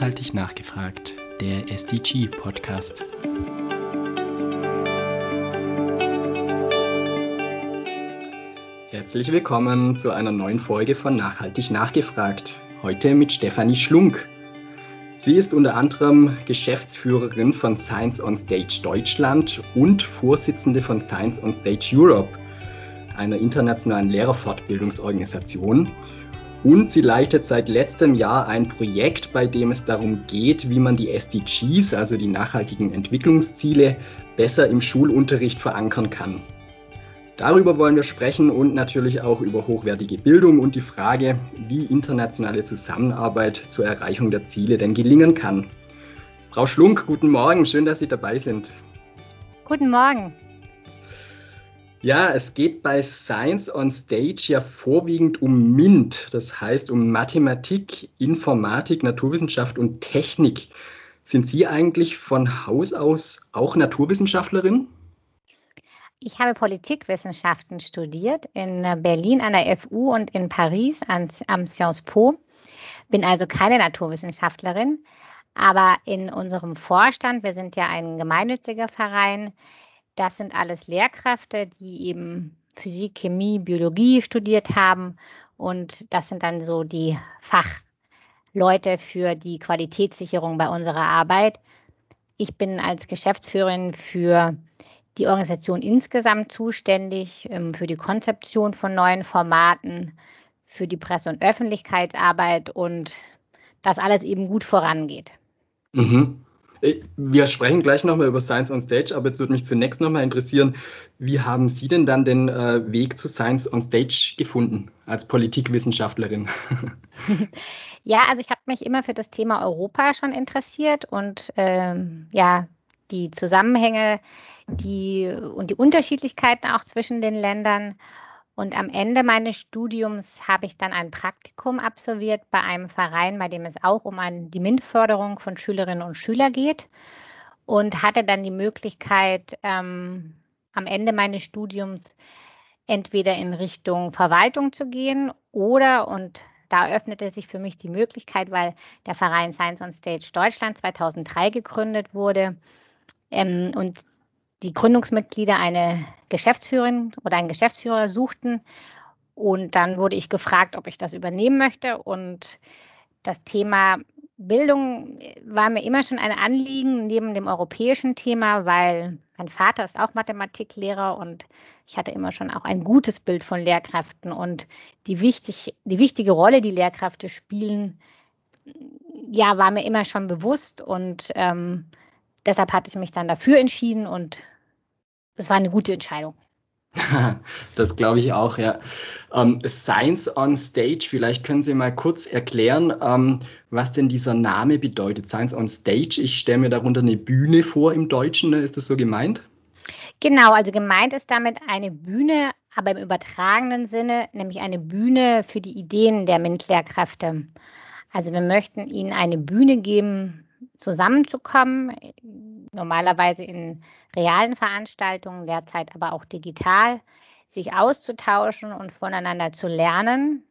Nachhaltig nachgefragt, der SDG-Podcast. Herzlich willkommen zu einer neuen Folge von Nachhaltig nachgefragt. Heute mit Stefanie Schlunk. Sie ist unter anderem Geschäftsführerin von Science on Stage Deutschland und Vorsitzende von Science on Stage Europe, einer internationalen Lehrerfortbildungsorganisation. Und sie leitet seit letztem Jahr ein Projekt, bei dem es darum geht, wie man die SDGs, also die nachhaltigen Entwicklungsziele, besser im Schulunterricht verankern kann. Darüber wollen wir sprechen und natürlich auch über hochwertige Bildung und die Frage, wie internationale Zusammenarbeit zur Erreichung der Ziele denn gelingen kann. Frau Schlunk, guten Morgen, schön, dass Sie dabei sind. Guten Morgen. Ja, es geht bei Science on Stage ja vorwiegend um MINT, das heißt um Mathematik, Informatik, Naturwissenschaft und Technik. Sind Sie eigentlich von Haus aus auch Naturwissenschaftlerin? Ich habe Politikwissenschaften studiert in Berlin an der FU und in Paris am Sciences Po. Bin also keine Naturwissenschaftlerin, aber in unserem Vorstand, wir sind ja ein gemeinnütziger Verein, das sind alles Lehrkräfte, die eben Physik, Chemie, Biologie studiert haben. Und das sind dann so die Fachleute für die Qualitätssicherung bei unserer Arbeit. Ich bin als Geschäftsführerin für die Organisation insgesamt zuständig, ähm, für die Konzeption von neuen Formaten, für die Presse- und Öffentlichkeitsarbeit und dass alles eben gut vorangeht. Mhm. Äh, wir sprechen gleich nochmal über Science on Stage, aber jetzt würde mich zunächst nochmal interessieren, wie haben Sie denn dann den äh, Weg zu Science on Stage gefunden als Politikwissenschaftlerin? Ja, also ich habe mich immer für das Thema Europa schon interessiert und ähm, ja, die Zusammenhänge die, und die Unterschiedlichkeiten auch zwischen den Ländern. Und am Ende meines Studiums habe ich dann ein Praktikum absolviert bei einem Verein, bei dem es auch um ein, die MINT-Förderung von Schülerinnen und Schülern geht. Und hatte dann die Möglichkeit, ähm, am Ende meines Studiums entweder in Richtung Verwaltung zu gehen oder, und da öffnete sich für mich die Möglichkeit, weil der Verein Science on Stage Deutschland 2003 gegründet wurde ähm, und die Gründungsmitglieder eine Geschäftsführerin oder einen Geschäftsführer suchten. Und dann wurde ich gefragt, ob ich das übernehmen möchte. Und das Thema Bildung war mir immer schon ein Anliegen neben dem europäischen Thema, weil mein Vater ist auch Mathematiklehrer und ich hatte immer schon auch ein gutes Bild von Lehrkräften und die, wichtig, die wichtige Rolle, die Lehrkräfte spielen, ja, war mir immer schon bewusst und ähm, deshalb hatte ich mich dann dafür entschieden und es war eine gute Entscheidung. Das glaube ich auch, ja. Ähm, Science on Stage, vielleicht können Sie mal kurz erklären, ähm, was denn dieser Name bedeutet. Science on Stage, ich stelle mir darunter eine Bühne vor im Deutschen, ne? ist das so gemeint? Genau, also gemeint ist damit eine Bühne, aber im übertragenen Sinne, nämlich eine Bühne für die Ideen der MINT-Lehrkräfte. Also wir möchten ihnen eine Bühne geben, zusammenzukommen, normalerweise in realen Veranstaltungen, derzeit aber auch digital, sich auszutauschen und voneinander zu lernen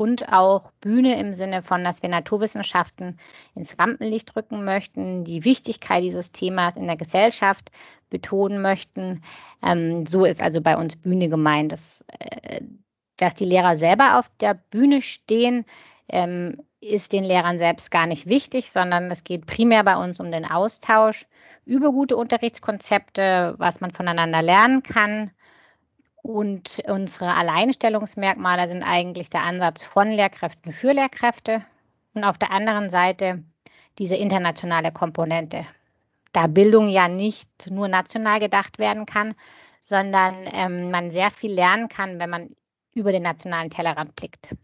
und auch Bühne im Sinne von, dass wir Naturwissenschaften ins Rampenlicht rücken möchten, die Wichtigkeit dieses Themas in der Gesellschaft betonen möchten. Ähm, so ist also bei uns Bühne gemeint, dass, äh, dass die Lehrer selber auf der Bühne stehen, ähm, ist den Lehrern selbst gar nicht wichtig, sondern es geht primär bei uns um den Austausch über gute Unterrichtskonzepte, was man voneinander lernen kann. Und unsere Alleinstellungsmerkmale sind eigentlich der Ansatz von Lehrkräften für Lehrkräfte und auf der anderen Seite diese internationale Komponente. Da Bildung ja nicht nur national gedacht werden kann, sondern ähm, man sehr viel lernen kann, wenn man über den nationalen Tellerrand blickt.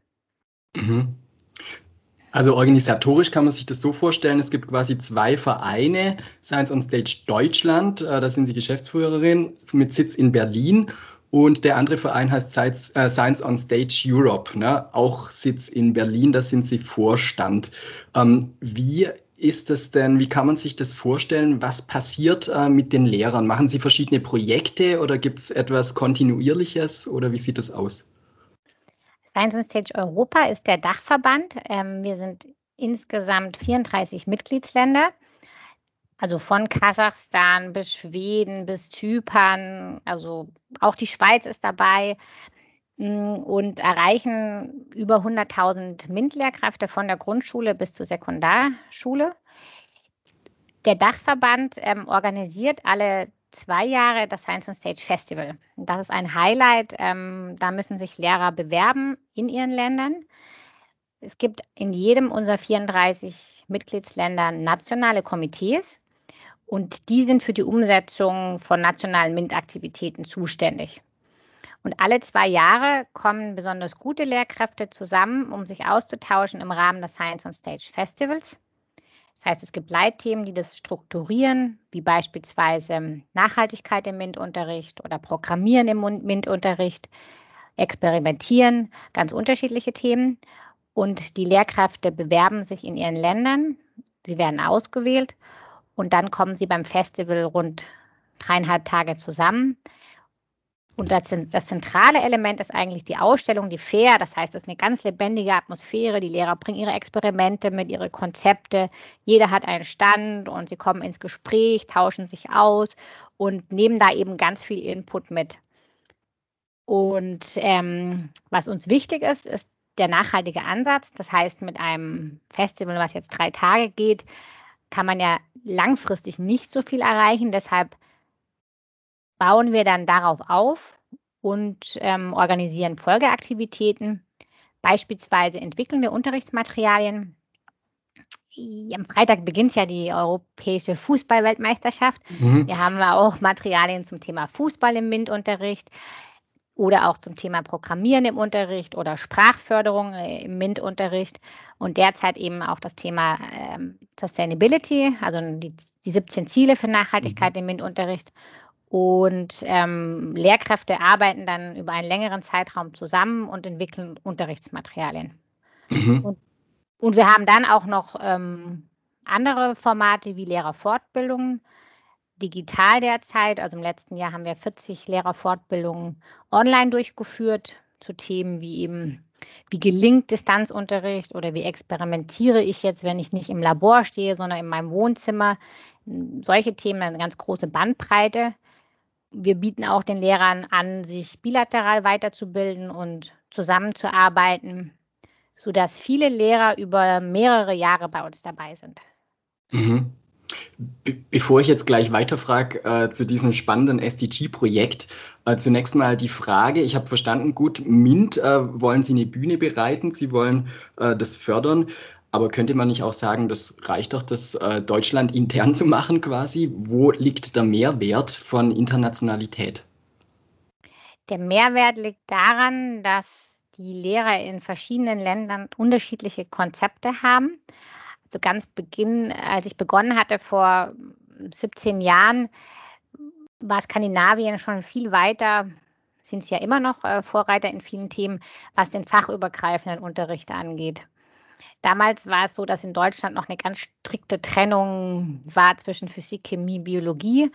Mhm. Also organisatorisch kann man sich das so vorstellen, es gibt quasi zwei Vereine, Science on Stage Deutschland, äh, da sind Sie Geschäftsführerin mit Sitz in Berlin und der andere Verein heißt Science, äh, Science on Stage Europe, ne? auch Sitz in Berlin, da sind Sie Vorstand. Ähm, wie ist das denn, wie kann man sich das vorstellen? Was passiert äh, mit den Lehrern? Machen Sie verschiedene Projekte oder gibt es etwas Kontinuierliches oder wie sieht das aus? Science on Stage Europa ist der Dachverband. Ähm, wir sind insgesamt 34 Mitgliedsländer, also von Kasachstan bis Schweden bis Zypern, also auch die Schweiz ist dabei mm, und erreichen über 100.000 MINT-Lehrkräfte von der Grundschule bis zur Sekundarschule. Der Dachverband ähm, organisiert alle zwei Jahre das Science on Stage Festival. Das ist ein Highlight. Ähm, da müssen sich Lehrer bewerben in ihren Ländern. Es gibt in jedem unserer 34 Mitgliedsländer nationale Komitees und die sind für die Umsetzung von nationalen MINT-Aktivitäten zuständig. Und alle zwei Jahre kommen besonders gute Lehrkräfte zusammen, um sich auszutauschen im Rahmen des Science on Stage Festivals. Das heißt, es gibt Leitthemen, die das strukturieren, wie beispielsweise Nachhaltigkeit im MINT-Unterricht oder Programmieren im MINT-Unterricht, Experimentieren, ganz unterschiedliche Themen. Und die Lehrkräfte bewerben sich in ihren Ländern, sie werden ausgewählt und dann kommen sie beim Festival rund dreieinhalb Tage zusammen und das, das, zentrale Element ist eigentlich die Ausstellung, die Fair. Das heißt, es ist eine ganz lebendige Atmosphäre. Die Lehrer bringen ihre Experimente mit, ihre Konzepte. Jeder hat einen Stand und sie kommen ins Gespräch, tauschen sich aus und nehmen da eben ganz viel Input mit. Und ähm, was uns wichtig ist, ist der nachhaltige Ansatz. Das heißt, mit einem Festival, was jetzt drei Tage geht, kann man ja langfristig nicht so viel erreichen. Deshalb bauen wir dann darauf auf und ähm, organisieren Folgeaktivitäten. Beispielsweise entwickeln wir Unterrichtsmaterialien. Am Freitag beginnt ja die europäische Fußballweltmeisterschaft. Mhm. Wir haben auch Materialien zum Thema Fußball im MINT-Unterricht oder auch zum Thema Programmieren im Unterricht oder Sprachförderung äh, im MINT-Unterricht und derzeit eben auch das Thema ähm, Sustainability, also die, die 17 Ziele für Nachhaltigkeit mhm. im MINT-Unterricht und ähm, Lehrkräfte arbeiten dann über einen längeren Zeitraum zusammen und entwickeln Unterrichtsmaterialien. Mhm. Und, und, wir haben dann auch noch ähm, andere Formate wie Lehrerfortbildungen, digital derzeit. Also im letzten Jahr haben wir 40 Lehrerfortbildungen online durchgeführt zu Themen wie eben, wie gelingt Distanzunterricht oder wie experimentiere ich jetzt, wenn ich nicht im Labor stehe, sondern in meinem Wohnzimmer. Solche Themen, eine ganz große Bandbreite wir bieten auch den Lehrern an, sich bilateral weiterzubilden und zusammenzuarbeiten, sodass viele Lehrer über mehrere Jahre bei uns dabei sind. Mhm. Be bevor ich jetzt gleich weiterfrage äh, zu diesem spannenden SDG-Projekt, äh, zunächst mal die Frage, ich habe verstanden, gut, MINT äh, wollen Sie eine Bühne bereiten, Sie wollen äh, das fördern. Aber könnte man nicht auch sagen, das reicht doch, das äh, Deutschland intern zu machen quasi? Wo liegt der Mehrwert von Internationalität? Der Mehrwert liegt daran, dass die Lehrer in verschiedenen Ländern unterschiedliche Konzepte haben. Also ganz Beginn, als ich begonnen hatte vor 17 Jahren, war Skandinavien schon viel weiter, sind es ja immer noch äh, Vorreiter in vielen Themen, was den fachübergreifenden Unterricht angeht. Damals war es so, dass in Deutschland noch eine ganz strikte Trennung war zwischen Physik, Chemie, Biologie.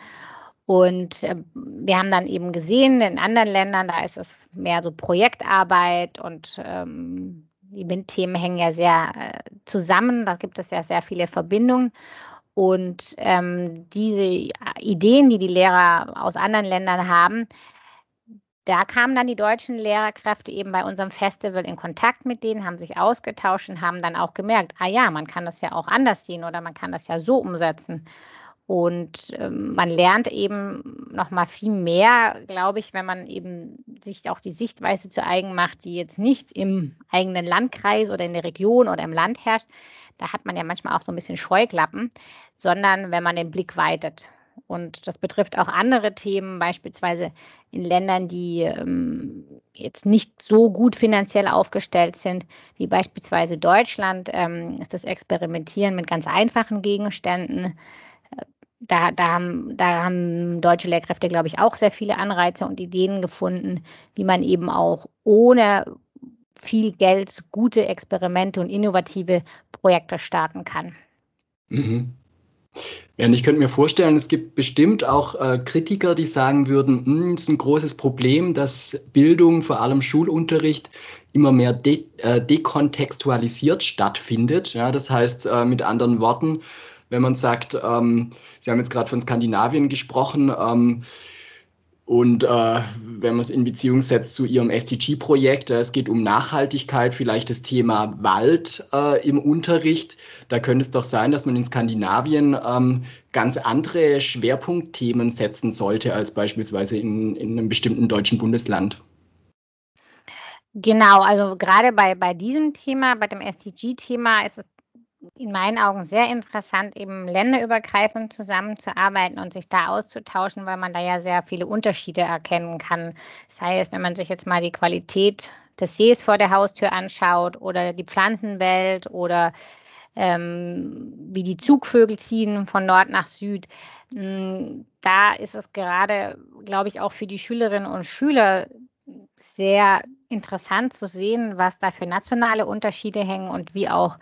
Und äh, wir haben dann eben gesehen, in anderen Ländern, da ist es mehr so Projektarbeit und ähm, die MINT-Themen hängen ja sehr äh, zusammen. Da gibt es ja sehr viele Verbindungen. Und ähm, diese Ideen, die die Lehrer aus anderen Ländern haben, da kamen dann die deutschen Lehrerkräfte eben bei unserem Festival in Kontakt mit denen, haben sich ausgetauscht und haben dann auch gemerkt, ah ja, man kann das ja auch anders sehen oder man kann das ja so umsetzen. Und ähm, man lernt eben noch mal viel mehr, glaube ich, wenn man eben sich auch die Sichtweise zu eigen macht, die jetzt nicht im eigenen Landkreis oder in der Region oder im Land herrscht. Da hat man ja manchmal auch so ein bisschen Scheuklappen, sondern wenn man den Blick weitet. Und das betrifft auch andere Themen, beispielsweise in Ländern, die ähm, jetzt nicht so gut finanziell aufgestellt sind, wie beispielsweise Deutschland, ähm, ist das Experimentieren mit ganz einfachen Gegenständen. Da, da, haben, da haben deutsche Lehrkräfte, glaube ich, auch sehr viele Anreize und Ideen gefunden, wie man eben auch ohne viel Geld gute Experimente und innovative Projekte starten kann. Mhm. Ja, und ich könnte mir vorstellen, es gibt bestimmt auch äh, Kritiker, die sagen würden, hm, es ist ein großes Problem, dass Bildung, vor allem Schulunterricht, immer mehr de äh, dekontextualisiert stattfindet. Ja, das heißt, äh, mit anderen Worten, wenn man sagt, ähm, Sie haben jetzt gerade von Skandinavien gesprochen, ähm, und äh, wenn man es in Beziehung setzt zu Ihrem SDG-Projekt, äh, es geht um Nachhaltigkeit, vielleicht das Thema Wald äh, im Unterricht. Da könnte es doch sein, dass man in Skandinavien ähm, ganz andere Schwerpunktthemen setzen sollte als beispielsweise in, in einem bestimmten deutschen Bundesland. Genau, also gerade bei, bei diesem Thema, bei dem SDG-Thema ist es in meinen Augen sehr interessant, eben länderübergreifend zusammenzuarbeiten und sich da auszutauschen, weil man da ja sehr viele Unterschiede erkennen kann. Sei es, wenn man sich jetzt mal die Qualität des Sees vor der Haustür anschaut oder die Pflanzenwelt oder ähm, wie die Zugvögel ziehen von Nord nach Süd. Hm, da ist es gerade, glaube ich, auch für die Schülerinnen und Schüler sehr interessant zu sehen, was da für nationale Unterschiede hängen und wie auch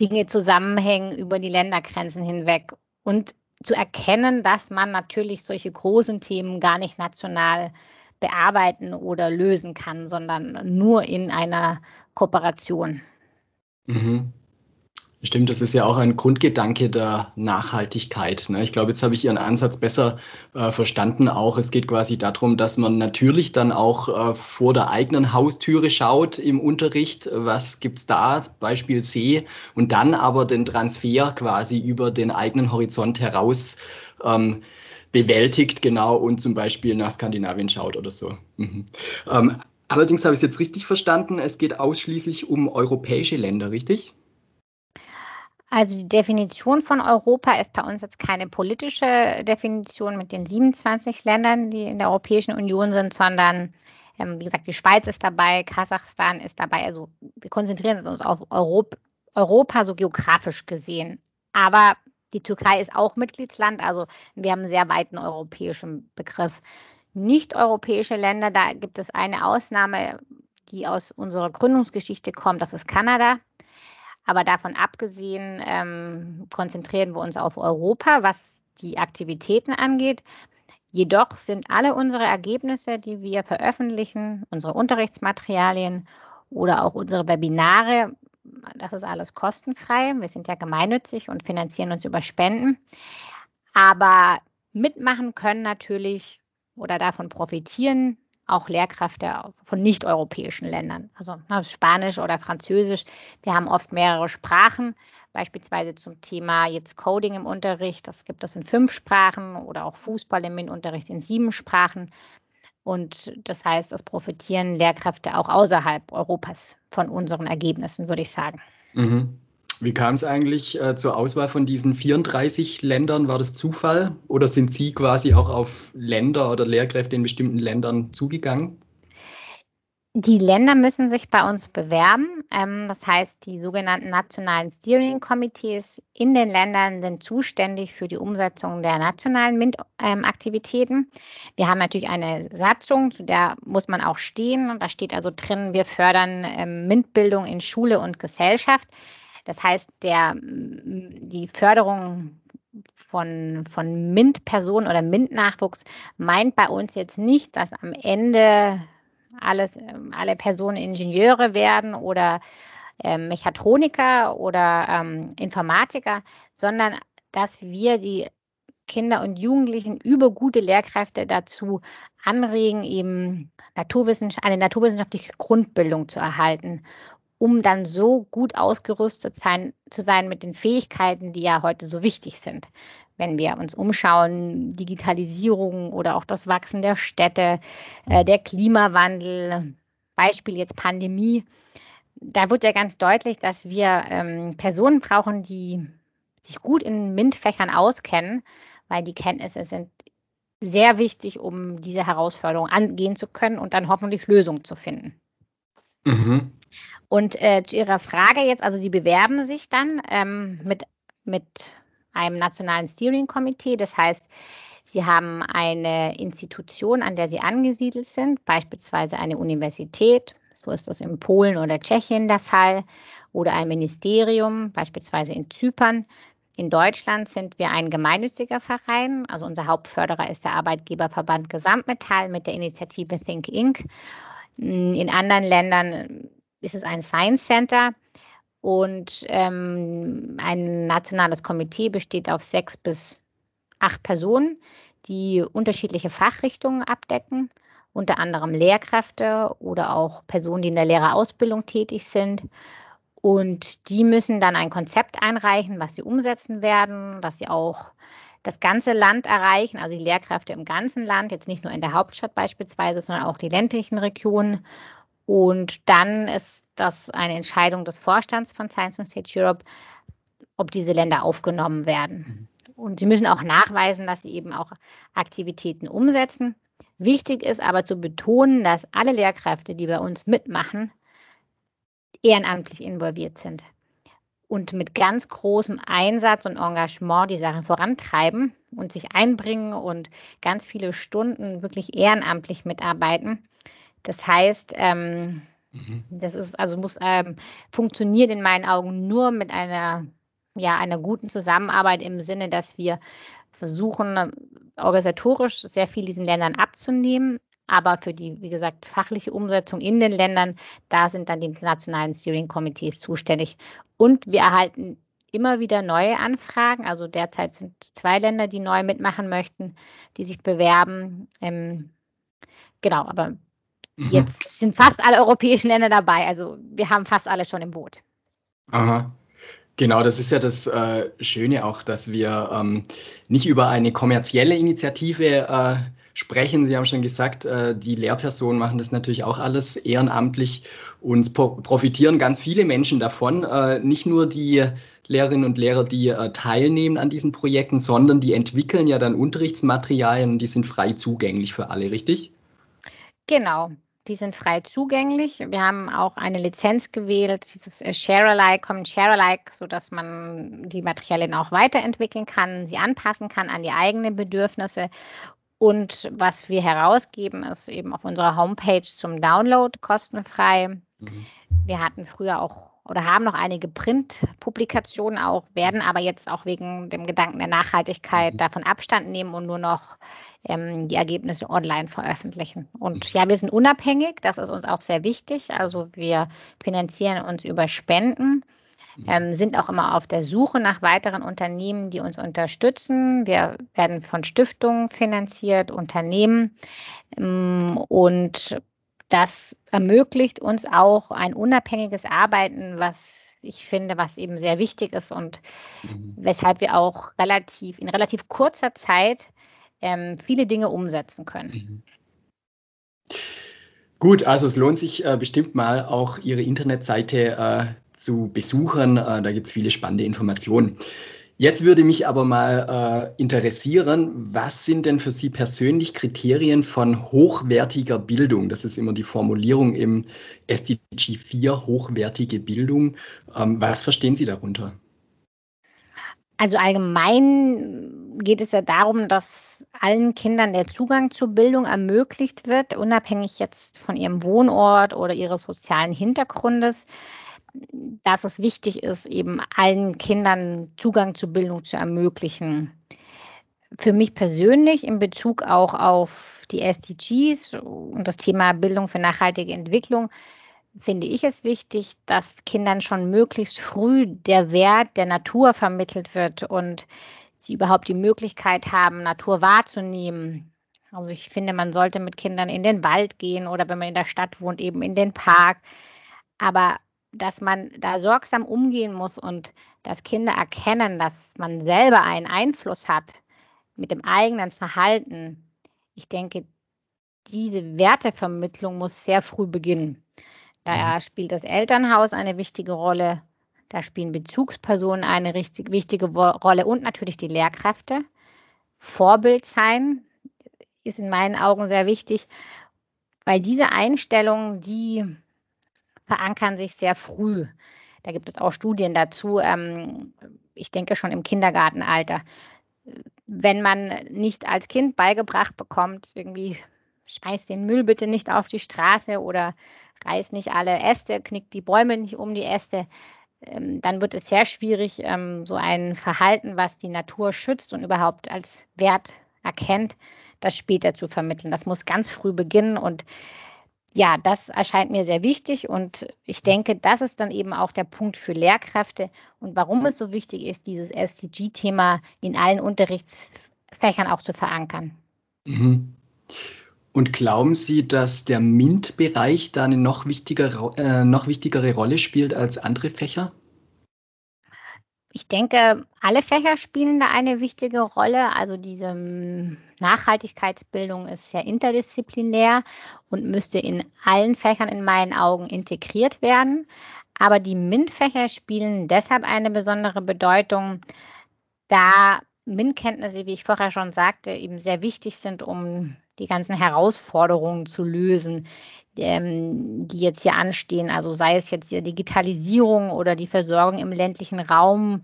Dinge zusammenhängen über die Ländergrenzen hinweg und zu erkennen, dass man natürlich solche großen Themen gar nicht national bearbeiten oder lösen kann, sondern nur in einer Kooperation. Mhm. Stimmt, das ist ja auch ein Grundgedanke der Nachhaltigkeit. Ne? Ich glaube, jetzt habe ich Ihren Ansatz besser äh, verstanden. Auch es geht quasi darum, dass man natürlich dann auch äh, vor der eigenen Haustüre schaut im Unterricht, was gibt es da, Beispiel C, und dann aber den Transfer quasi über den eigenen Horizont heraus ähm, bewältigt, genau, und zum Beispiel nach Skandinavien schaut oder so. Mhm. Ähm, allerdings habe ich es jetzt richtig verstanden, es geht ausschließlich um europäische Länder, richtig? Also die Definition von Europa ist bei uns jetzt keine politische Definition mit den 27 Ländern, die in der Europäischen Union sind, sondern ähm, wie gesagt, die Schweiz ist dabei, Kasachstan ist dabei. Also wir konzentrieren uns auf Europa, Europa so geografisch gesehen. Aber die Türkei ist auch Mitgliedsland, also wir haben einen sehr weiten europäischen Begriff. Nicht-europäische Länder, da gibt es eine Ausnahme, die aus unserer Gründungsgeschichte kommt, das ist Kanada. Aber davon abgesehen ähm, konzentrieren wir uns auf Europa, was die Aktivitäten angeht. Jedoch sind alle unsere Ergebnisse, die wir veröffentlichen, unsere Unterrichtsmaterialien oder auch unsere Webinare, das ist alles kostenfrei. Wir sind ja gemeinnützig und finanzieren uns über Spenden. Aber mitmachen können natürlich oder davon profitieren auch Lehrkräfte von nicht-europäischen Ländern, also na, Spanisch oder Französisch. Wir haben oft mehrere Sprachen, beispielsweise zum Thema jetzt Coding im Unterricht. Das gibt es in fünf Sprachen oder auch Fußball im MINT-Unterricht in sieben Sprachen. Und das heißt, es profitieren Lehrkräfte auch außerhalb Europas von unseren Ergebnissen, würde ich sagen. Mhm. Wie kam es eigentlich äh, zur Auswahl von diesen 34 Ländern? War das Zufall oder sind Sie quasi auch auf Länder oder Lehrkräfte in bestimmten Ländern zugegangen? Die Länder müssen sich bei uns bewerben. Ähm, das heißt, die sogenannten nationalen Steering-Komitees in den Ländern sind zuständig für die Umsetzung der nationalen MINT-Aktivitäten. Wir haben natürlich eine Satzung, zu der muss man auch stehen. Da steht also drin, wir fördern ähm, MINT-Bildung in Schule und Gesellschaft. Das heißt, der, die Förderung von, von MINT-Personen oder MINT-Nachwuchs meint bei uns jetzt nicht, dass am Ende alles, alle Personen Ingenieure werden oder äh, Mechatroniker oder ähm, Informatiker, sondern dass wir die Kinder und Jugendlichen über gute Lehrkräfte dazu anregen, eben Naturwissenschaft, eine naturwissenschaftliche Grundbildung zu erhalten um dann so gut ausgerüstet sein, zu sein mit den Fähigkeiten, die ja heute so wichtig sind. Wenn wir uns umschauen, Digitalisierung oder auch das Wachsen der Städte, äh, der Klimawandel, Beispiel jetzt Pandemie, da wird ja ganz deutlich, dass wir ähm, Personen brauchen, die sich gut in MINT-Fächern auskennen, weil die Kenntnisse sind sehr wichtig, um diese Herausforderung angehen zu können und dann hoffentlich Lösungen zu finden. Mhm. Und äh, zu Ihrer Frage jetzt, also Sie bewerben sich dann ähm, mit, mit einem nationalen Steering-Komitee. Das heißt, Sie haben eine Institution, an der Sie angesiedelt sind, beispielsweise eine Universität, so ist das in Polen oder Tschechien der Fall, oder ein Ministerium, beispielsweise in Zypern. In Deutschland sind wir ein gemeinnütziger Verein. Also unser Hauptförderer ist der Arbeitgeberverband Gesamtmetall mit der Initiative Think Inc. In anderen Ländern ist es ein Science Center und ähm, ein nationales Komitee besteht auf sechs bis acht Personen, die unterschiedliche Fachrichtungen abdecken, unter anderem Lehrkräfte oder auch Personen, die in der Lehrerausbildung tätig sind. Und die müssen dann ein Konzept einreichen, was sie umsetzen werden, dass sie auch das ganze Land erreichen, also die Lehrkräfte im ganzen Land, jetzt nicht nur in der Hauptstadt beispielsweise, sondern auch die ländlichen Regionen. Und dann ist das eine Entscheidung des Vorstands von Science and Stage Europe, ob diese Länder aufgenommen werden. Mhm. Und sie müssen auch nachweisen, dass sie eben auch Aktivitäten umsetzen. Wichtig ist aber zu betonen, dass alle Lehrkräfte, die bei uns mitmachen, ehrenamtlich involviert sind und mit ganz großem Einsatz und Engagement die Sachen vorantreiben und sich einbringen und ganz viele Stunden wirklich ehrenamtlich mitarbeiten. Das heißt, ähm, mhm. das ist also muss ähm, funktioniert in meinen Augen nur mit einer ja einer guten Zusammenarbeit im Sinne, dass wir versuchen organisatorisch sehr viel diesen Ländern abzunehmen, aber für die, wie gesagt, fachliche Umsetzung in den Ländern, da sind dann die nationalen Steering Committees zuständig. Und wir erhalten immer wieder neue Anfragen. Also derzeit sind zwei Länder, die neu mitmachen möchten, die sich bewerben. Ähm, genau, aber mhm. jetzt sind fast alle europäischen Länder dabei. Also wir haben fast alle schon im Boot. Aha. Genau, das ist ja das äh, Schöne auch, dass wir ähm, nicht über eine kommerzielle Initiative äh, sprechen. Sie haben schon gesagt, äh, die Lehrpersonen machen das natürlich auch alles ehrenamtlich und profitieren ganz viele Menschen davon. Äh, nicht nur die Lehrerinnen und Lehrer, die äh, teilnehmen an diesen Projekten, sondern die entwickeln ja dann Unterrichtsmaterialien und die sind frei zugänglich für alle, richtig? Genau. Die sind frei zugänglich. Wir haben auch eine Lizenz gewählt, dieses Share-alike, Common Share-alike, sodass man die Materialien auch weiterentwickeln kann, sie anpassen kann an die eigenen Bedürfnisse und was wir herausgeben, ist eben auf unserer Homepage zum Download kostenfrei. Mhm. Wir hatten früher auch oder haben noch einige Print-Publikationen auch, werden aber jetzt auch wegen dem Gedanken der Nachhaltigkeit mhm. davon Abstand nehmen und nur noch ähm, die Ergebnisse online veröffentlichen. Und ja, wir sind unabhängig, das ist uns auch sehr wichtig. Also wir finanzieren uns über Spenden ähm, sind auch immer auf der Suche nach weiteren Unternehmen, die uns unterstützen. Wir werden von Stiftungen finanziert, Unternehmen ähm, und das ermöglicht uns auch ein unabhängiges Arbeiten, was ich finde, was eben sehr wichtig ist und mhm. weshalb wir auch relativ in relativ kurzer Zeit ähm, viele Dinge umsetzen können. Mhm. Gut, also es lohnt sich äh, bestimmt mal auch Ihre Internetseite äh, zu besuchen. Äh, da gibt es viele spannende Informationen. Jetzt würde mich aber mal äh, interessieren, was sind denn für Sie persönlich Kriterien von hochwertiger Bildung? Das ist immer die Formulierung im SDG 4, hochwertige Bildung. Ähm, was verstehen Sie darunter? Also allgemein geht es ja darum, dass allen Kindern der Zugang zur Bildung ermöglicht wird, unabhängig jetzt von ihrem Wohnort oder ihres sozialen Hintergrundes dass es wichtig ist, eben allen Kindern Zugang zur Bildung zu ermöglichen. Für mich persönlich in Bezug auch auf die SDGs und das Thema Bildung für nachhaltige Entwicklung finde ich es wichtig, dass Kindern schon möglichst früh der Wert der Natur vermittelt wird und sie überhaupt die Möglichkeit haben, Natur wahrzunehmen. Also ich finde, man sollte mit Kindern in den Wald gehen oder wenn man in der Stadt wohnt, eben in den Park. Aber dass man da sorgsam umgehen muss und dass Kinder erkennen, dass man selber einen Einfluss hat mit dem eigenen Verhalten. Ich denke, diese Wertevermittlung muss sehr früh beginnen. Da mhm. spielt das Elternhaus eine wichtige Rolle, da spielen Bezugspersonen eine richtig, wichtige Rolle und natürlich die Lehrkräfte. Vorbild sein ist in meinen Augen sehr wichtig, weil diese Einstellung, die verankern sich sehr früh. Da gibt es auch Studien dazu. Ähm, ich denke schon im Kindergartenalter. Wenn man nicht als Kind beigebracht bekommt, irgendwie schmeiß den Müll bitte nicht auf die Straße oder reiß nicht alle Äste, knickt die Bäume nicht um die Äste, ähm, dann wird es sehr schwierig, ähm, so ein Verhalten, was die Natur schützt und überhaupt als Wert erkennt, das später zu vermitteln. Das muss ganz früh beginnen und ja, das erscheint mir sehr wichtig und ich denke, das ist dann eben auch der Punkt für Lehrkräfte und warum es so wichtig ist, dieses SDG-Thema in allen Unterrichtsfächern auch zu verankern. Mhm. Und glauben Sie, dass der MINT-Bereich da eine noch, wichtigere, äh, noch wichtigere Rolle spielt als andere Fächer? Ich denke, alle Fächer spielen da eine wichtige Rolle. Also diese Nachhaltigkeitsbildung ist sehr interdisziplinär und müsste in allen Fächern in meinen Augen integriert werden. Aber die MINT-Fächer spielen deshalb eine besondere Bedeutung, da MINT-Kenntnisse, wie ich vorher schon sagte, eben sehr wichtig sind, um die ganzen Herausforderungen zu lösen, ähm, die jetzt hier anstehen. Also sei es jetzt die Digitalisierung oder die Versorgung im ländlichen Raum,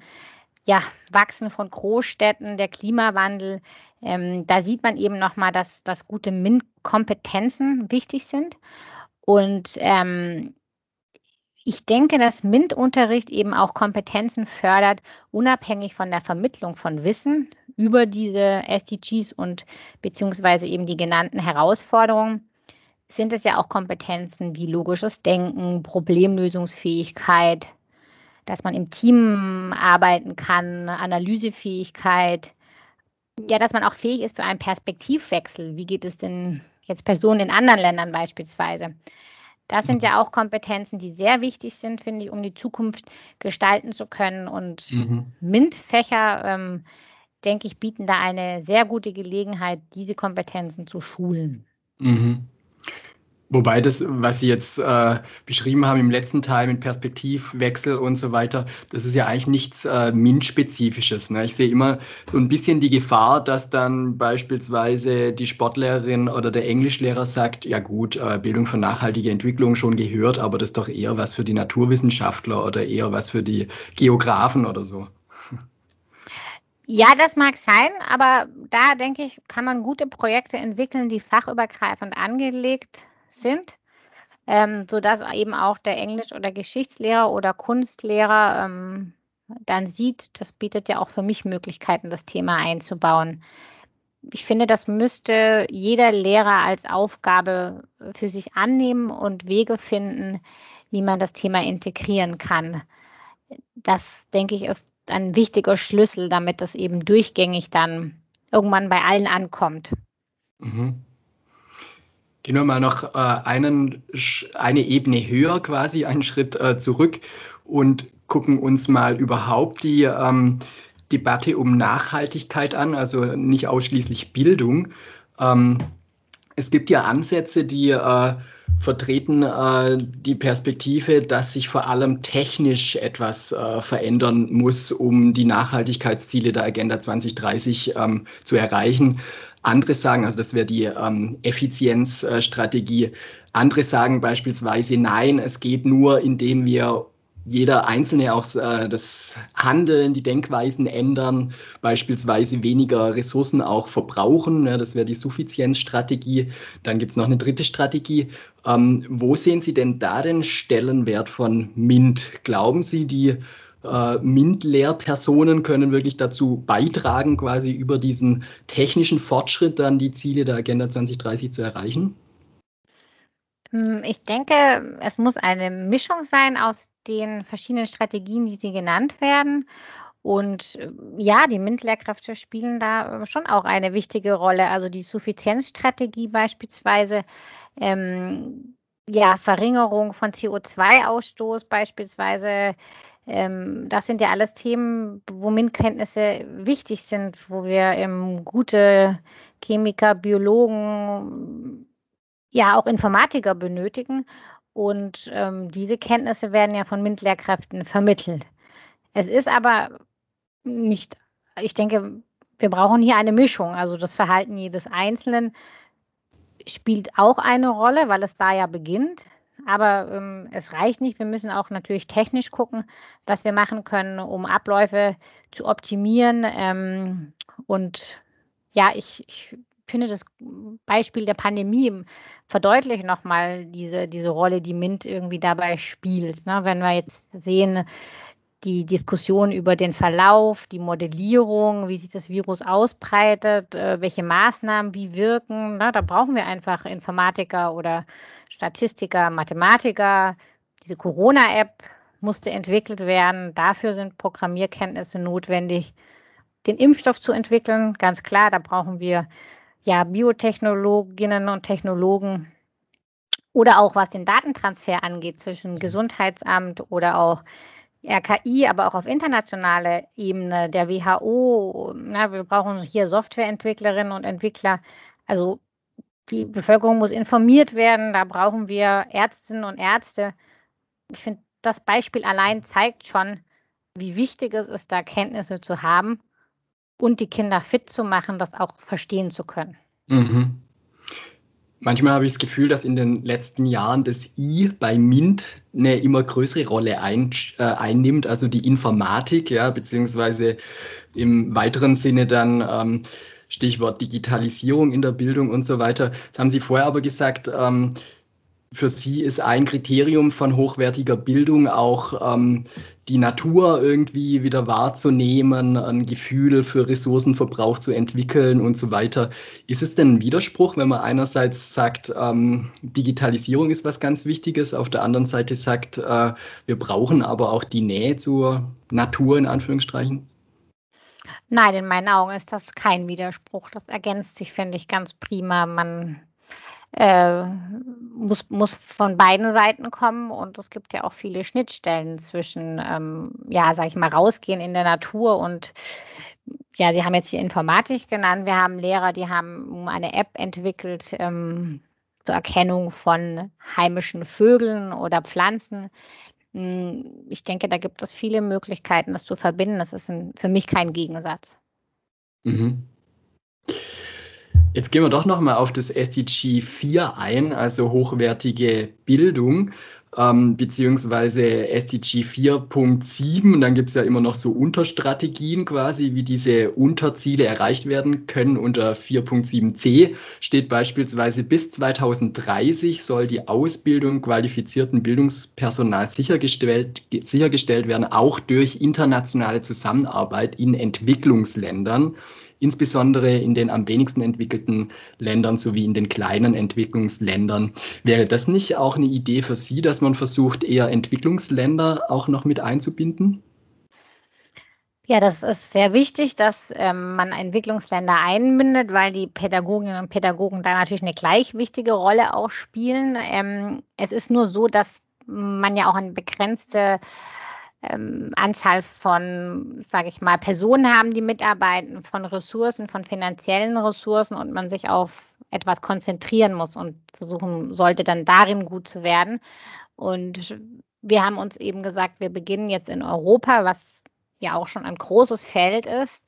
ja, Wachsen von Großstädten, der Klimawandel. Ähm, da sieht man eben nochmal, dass, dass gute MINT-Kompetenzen wichtig sind. Und ähm, ich denke, dass MINT-Unterricht eben auch Kompetenzen fördert, unabhängig von der Vermittlung von Wissen über diese SDGs und beziehungsweise eben die genannten Herausforderungen sind es ja auch Kompetenzen wie logisches Denken, Problemlösungsfähigkeit, dass man im Team arbeiten kann, Analysefähigkeit, ja, dass man auch fähig ist für einen Perspektivwechsel. Wie geht es denn jetzt Personen in anderen Ländern beispielsweise? Das sind ja auch Kompetenzen, die sehr wichtig sind, finde ich, um die Zukunft gestalten zu können. Und mhm. MINT-Fächer, ähm, denke ich, bieten da eine sehr gute Gelegenheit, diese Kompetenzen zu schulen. Mhm. Wobei das, was Sie jetzt äh, beschrieben haben im letzten Teil mit Perspektivwechsel und so weiter, das ist ja eigentlich nichts äh, MINT-spezifisches. Ne? Ich sehe immer so ein bisschen die Gefahr, dass dann beispielsweise die Sportlehrerin oder der Englischlehrer sagt, ja gut, äh, Bildung für nachhaltige Entwicklung schon gehört, aber das ist doch eher was für die Naturwissenschaftler oder eher was für die Geografen oder so. Ja, das mag sein, aber da denke ich, kann man gute Projekte entwickeln, die fachübergreifend angelegt sind, ähm, sodass eben auch der Englisch- oder Geschichtslehrer oder Kunstlehrer ähm, dann sieht, das bietet ja auch für mich Möglichkeiten, das Thema einzubauen. Ich finde, das müsste jeder Lehrer als Aufgabe für sich annehmen und Wege finden, wie man das Thema integrieren kann. Das, denke ich, ist ein wichtiger Schlüssel, damit das eben durchgängig dann irgendwann bei allen ankommt. Mhm. Gehen wir mal noch äh, einen, eine Ebene höher, quasi einen Schritt äh, zurück und gucken uns mal überhaupt die ähm, Debatte um Nachhaltigkeit an, also nicht ausschließlich Bildung. Ähm, es gibt ja Ansätze, die äh, vertreten äh, die Perspektive, dass sich vor allem technisch etwas äh, verändern muss, um die Nachhaltigkeitsziele der Agenda 2030 ähm, zu erreichen. Andere sagen, also das wäre die ähm, Effizienzstrategie. Andere sagen beispielsweise, nein, es geht nur, indem wir jeder Einzelne auch äh, das Handeln, die Denkweisen ändern, beispielsweise weniger Ressourcen auch verbrauchen. Ja, das wäre die Suffizienzstrategie. Dann gibt es noch eine dritte Strategie. Ähm, wo sehen Sie denn da den Stellenwert von MINT? Glauben Sie, die äh, MINT-Lehrpersonen können wirklich dazu beitragen, quasi über diesen technischen Fortschritt dann die Ziele der Agenda 2030 zu erreichen? Hm, ich denke, es muss eine Mischung sein aus den verschiedenen Strategien, die Sie genannt werden. Und äh, ja, die MINT-Lehrkräfte spielen da äh, schon auch eine wichtige Rolle. Also die Suffizienzstrategie beispielsweise, ähm, ja, Verringerung von CO2-Ausstoß beispielsweise, ähm, das sind ja alles Themen, wo MINT-Kenntnisse wichtig sind, wo wir ähm, gute Chemiker, Biologen, ja auch Informatiker benötigen. Und ähm, diese Kenntnisse werden ja von MINT-Lehrkräften vermittelt. Es ist aber nicht, ich denke, wir brauchen hier eine Mischung. Also das Verhalten jedes Einzelnen spielt auch eine Rolle, weil es da ja beginnt. Aber ähm, es reicht nicht. Wir müssen auch natürlich technisch gucken, was wir machen können, um Abläufe zu optimieren. Ähm, und ja, ich, ich finde das Beispiel der Pandemie verdeutlicht nochmal diese, diese Rolle, die MINT irgendwie dabei spielt. Ne? Wenn wir jetzt sehen, die Diskussion über den Verlauf, die Modellierung, wie sich das Virus ausbreitet, äh, welche Maßnahmen wie wirken. Na, da brauchen wir einfach Informatiker oder Statistiker, Mathematiker. Diese Corona-App musste entwickelt werden. Dafür sind Programmierkenntnisse notwendig. Den Impfstoff zu entwickeln, ganz klar, da brauchen wir ja Biotechnologinnen und Technologen. Oder auch was den Datentransfer angeht zwischen Gesundheitsamt oder auch RKI, aber auch auf internationaler Ebene, der WHO. Na, wir brauchen hier Softwareentwicklerinnen und Entwickler. Also die Bevölkerung muss informiert werden. Da brauchen wir Ärztinnen und Ärzte. Ich finde, das Beispiel allein zeigt schon, wie wichtig es ist, da Kenntnisse zu haben und die Kinder fit zu machen, das auch verstehen zu können. Mhm. Manchmal habe ich das Gefühl, dass in den letzten Jahren das I bei MINT eine immer größere Rolle ein, äh, einnimmt, also die Informatik, ja, beziehungsweise im weiteren Sinne dann ähm, Stichwort Digitalisierung in der Bildung und so weiter. Das haben Sie vorher aber gesagt, ähm, für Sie ist ein Kriterium von hochwertiger Bildung auch ähm, die Natur irgendwie wieder wahrzunehmen, ein Gefühl für Ressourcenverbrauch zu entwickeln und so weiter. Ist es denn ein Widerspruch, wenn man einerseits sagt, ähm, Digitalisierung ist was ganz Wichtiges, auf der anderen Seite sagt, äh, wir brauchen aber auch die Nähe zur Natur in Anführungsstrichen? Nein, in meinen Augen ist das kein Widerspruch. Das ergänzt sich, finde ich, ganz prima. Man äh, muss, muss von beiden Seiten kommen und es gibt ja auch viele Schnittstellen zwischen, ähm, ja, sag ich mal, rausgehen in der Natur und ja, Sie haben jetzt hier Informatik genannt. Wir haben Lehrer, die haben eine App entwickelt ähm, zur Erkennung von heimischen Vögeln oder Pflanzen. Hm, ich denke, da gibt es viele Möglichkeiten, das zu verbinden. Das ist ein, für mich kein Gegensatz. Mhm. Jetzt gehen wir doch nochmal auf das SDG 4 ein, also hochwertige Bildung, ähm, beziehungsweise SDG 4.7. Und dann gibt es ja immer noch so Unterstrategien quasi, wie diese Unterziele erreicht werden können. Unter 4.7c steht beispielsweise, bis 2030 soll die Ausbildung qualifizierten Bildungspersonals sichergestellt, sichergestellt werden, auch durch internationale Zusammenarbeit in Entwicklungsländern insbesondere in den am wenigsten entwickelten Ländern sowie in den kleinen Entwicklungsländern. Wäre das nicht auch eine Idee für Sie, dass man versucht, eher Entwicklungsländer auch noch mit einzubinden? Ja, das ist sehr wichtig, dass ähm, man Entwicklungsländer einbindet, weil die Pädagoginnen und Pädagogen da natürlich eine gleich wichtige Rolle auch spielen. Ähm, es ist nur so, dass man ja auch eine begrenzte ähm, Anzahl von, sage ich mal, Personen haben, die mitarbeiten, von Ressourcen, von finanziellen Ressourcen und man sich auf etwas konzentrieren muss und versuchen sollte, dann darin gut zu werden. Und wir haben uns eben gesagt, wir beginnen jetzt in Europa, was ja auch schon ein großes Feld ist,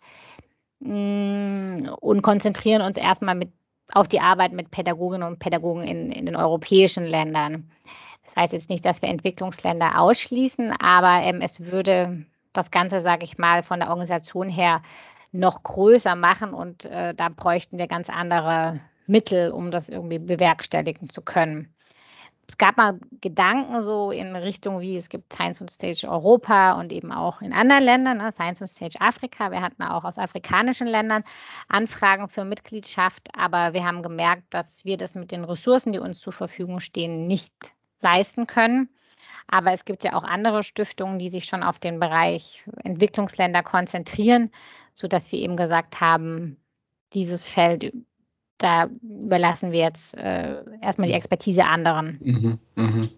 mm, und konzentrieren uns erstmal mit, auf die Arbeit mit Pädagoginnen und Pädagogen in, in den europäischen Ländern. Das heißt jetzt nicht, dass wir Entwicklungsländer ausschließen, aber ähm, es würde das Ganze, sage ich mal, von der Organisation her noch größer machen und äh, da bräuchten wir ganz andere Mittel, um das irgendwie bewerkstelligen zu können. Es gab mal Gedanken so in Richtung, wie es gibt Science on Stage Europa und eben auch in anderen Ländern, ne? Science on Stage Afrika. Wir hatten auch aus afrikanischen Ländern Anfragen für Mitgliedschaft, aber wir haben gemerkt, dass wir das mit den Ressourcen, die uns zur Verfügung stehen, nicht leisten können. Aber es gibt ja auch andere Stiftungen, die sich schon auf den Bereich Entwicklungsländer konzentrieren, sodass wir eben gesagt haben, dieses Feld, da überlassen wir jetzt äh, erstmal die Expertise anderen. Mhm, mh.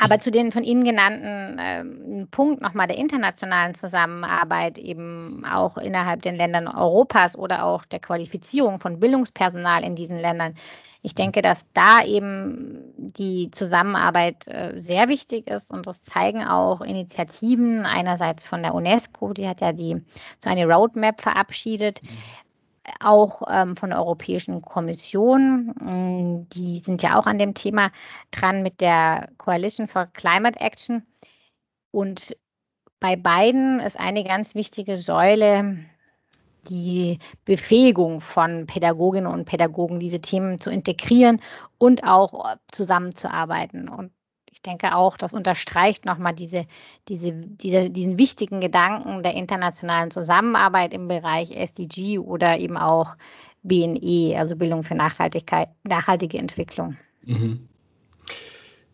Aber zu den von Ihnen genannten äh, Punkt nochmal der internationalen Zusammenarbeit, eben auch innerhalb den Ländern Europas oder auch der Qualifizierung von Bildungspersonal in diesen Ländern, ich denke, dass da eben die Zusammenarbeit äh, sehr wichtig ist und das zeigen auch Initiativen einerseits von der UNESCO, die hat ja die so eine Roadmap verabschiedet, auch ähm, von der Europäischen Kommission. Mm, die sind ja auch an dem Thema dran mit der Coalition for Climate Action. Und bei beiden ist eine ganz wichtige Säule die Befähigung von Pädagoginnen und Pädagogen, diese Themen zu integrieren und auch zusammenzuarbeiten. Und ich denke auch, das unterstreicht nochmal diese, diese, diese, diesen wichtigen Gedanken der internationalen Zusammenarbeit im Bereich SDG oder eben auch BNE, also Bildung für Nachhaltigkeit, nachhaltige Entwicklung. Mhm.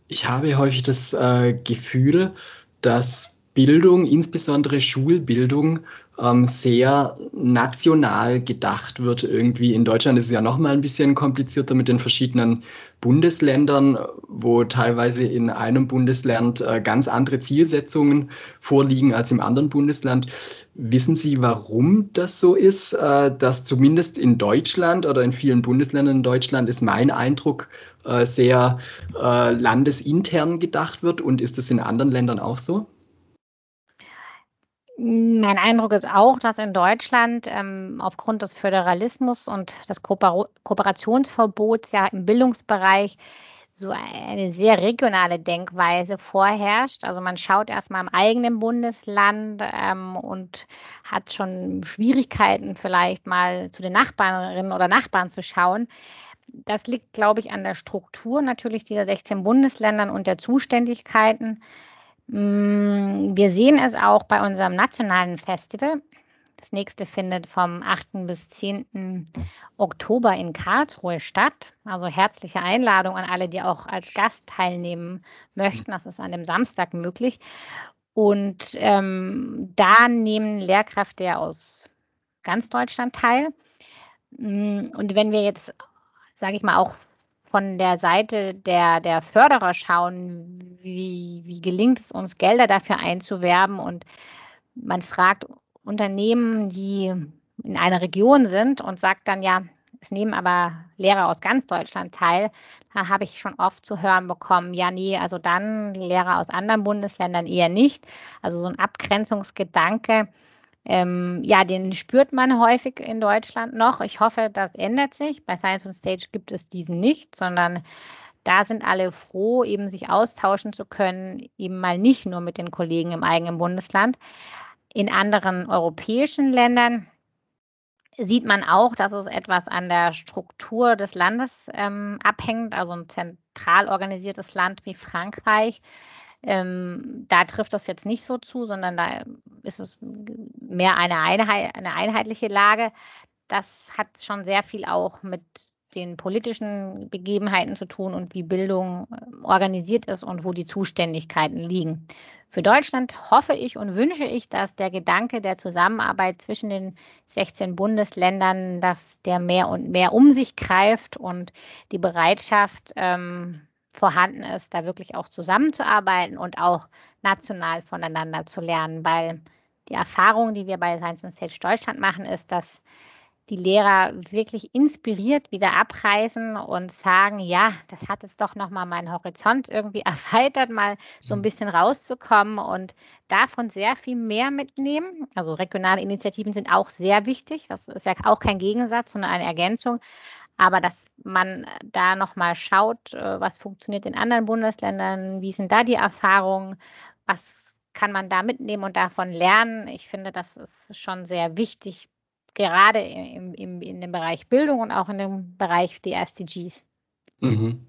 Ich habe häufig das äh, Gefühl, dass Bildung, insbesondere Schulbildung, ähm, sehr national gedacht wird. Irgendwie in Deutschland ist es ja noch mal ein bisschen komplizierter mit den verschiedenen Bundesländern, wo teilweise in einem Bundesland äh, ganz andere Zielsetzungen vorliegen als im anderen Bundesland. Wissen Sie, warum das so ist, äh, dass zumindest in Deutschland oder in vielen Bundesländern in Deutschland ist mein Eindruck äh, sehr äh, landesintern gedacht wird und ist das in anderen Ländern auch so? Mein Eindruck ist auch, dass in Deutschland ähm, aufgrund des Föderalismus und des Kooper Kooperationsverbots ja im Bildungsbereich so eine sehr regionale Denkweise vorherrscht. Also man schaut erstmal im eigenen Bundesland ähm, und hat schon Schwierigkeiten, vielleicht mal zu den Nachbarinnen oder Nachbarn zu schauen. Das liegt, glaube ich, an der Struktur natürlich dieser 16 Bundesländern und der Zuständigkeiten. Mm, wir sehen es auch bei unserem nationalen Festival. Das nächste findet vom 8. bis 10. Oktober in Karlsruhe statt. Also herzliche Einladung an alle, die auch als Gast teilnehmen möchten. Das ist an dem Samstag möglich. Und ähm, da nehmen Lehrkräfte aus ganz Deutschland teil. Mm, und wenn wir jetzt, sage ich mal, auch von der Seite der, der Förderer schauen, wie, wie gelingt es uns, Gelder dafür einzuwerben. Und man fragt Unternehmen, die in einer Region sind und sagt dann, ja, es nehmen aber Lehrer aus ganz Deutschland teil. Da habe ich schon oft zu hören bekommen, ja, nee, also dann Lehrer aus anderen Bundesländern eher nicht. Also so ein Abgrenzungsgedanke, ähm, ja, den spürt man häufig in Deutschland noch. Ich hoffe, das ändert sich. Bei Science on Stage gibt es diesen nicht, sondern da sind alle froh, eben sich austauschen zu können, eben mal nicht nur mit den Kollegen im eigenen Bundesland. In anderen europäischen Ländern sieht man auch, dass es etwas an der Struktur des Landes ähm, abhängt, also ein zentral organisiertes Land wie Frankreich ähm, da trifft das jetzt nicht so zu, sondern da ist es mehr eine, Einheit, eine einheitliche Lage. Das hat schon sehr viel auch mit den politischen Begebenheiten zu tun und wie Bildung ähm, organisiert ist und wo die Zuständigkeiten liegen. Für Deutschland hoffe ich und wünsche ich, dass der Gedanke der Zusammenarbeit zwischen den 16 Bundesländern, dass der mehr und mehr um sich greift und die Bereitschaft, ähm, vorhanden ist, da wirklich auch zusammenzuarbeiten und auch national voneinander zu lernen, weil die Erfahrung, die wir bei Science on Stage Deutschland machen, ist, dass die Lehrer wirklich inspiriert wieder abreisen und sagen, ja, das hat jetzt doch nochmal meinen Horizont irgendwie erweitert, mal so ein mhm. bisschen rauszukommen und davon sehr viel mehr mitnehmen. Also regionale Initiativen sind auch sehr wichtig. Das ist ja auch kein Gegensatz, sondern eine Ergänzung. Aber dass man da nochmal schaut, äh, was funktioniert in anderen Bundesländern, wie sind da die Erfahrungen, was kann man da mitnehmen und davon lernen. Ich finde, das ist schon sehr wichtig, gerade im, im, in dem Bereich Bildung und auch in dem Bereich der SDGs. Mhm.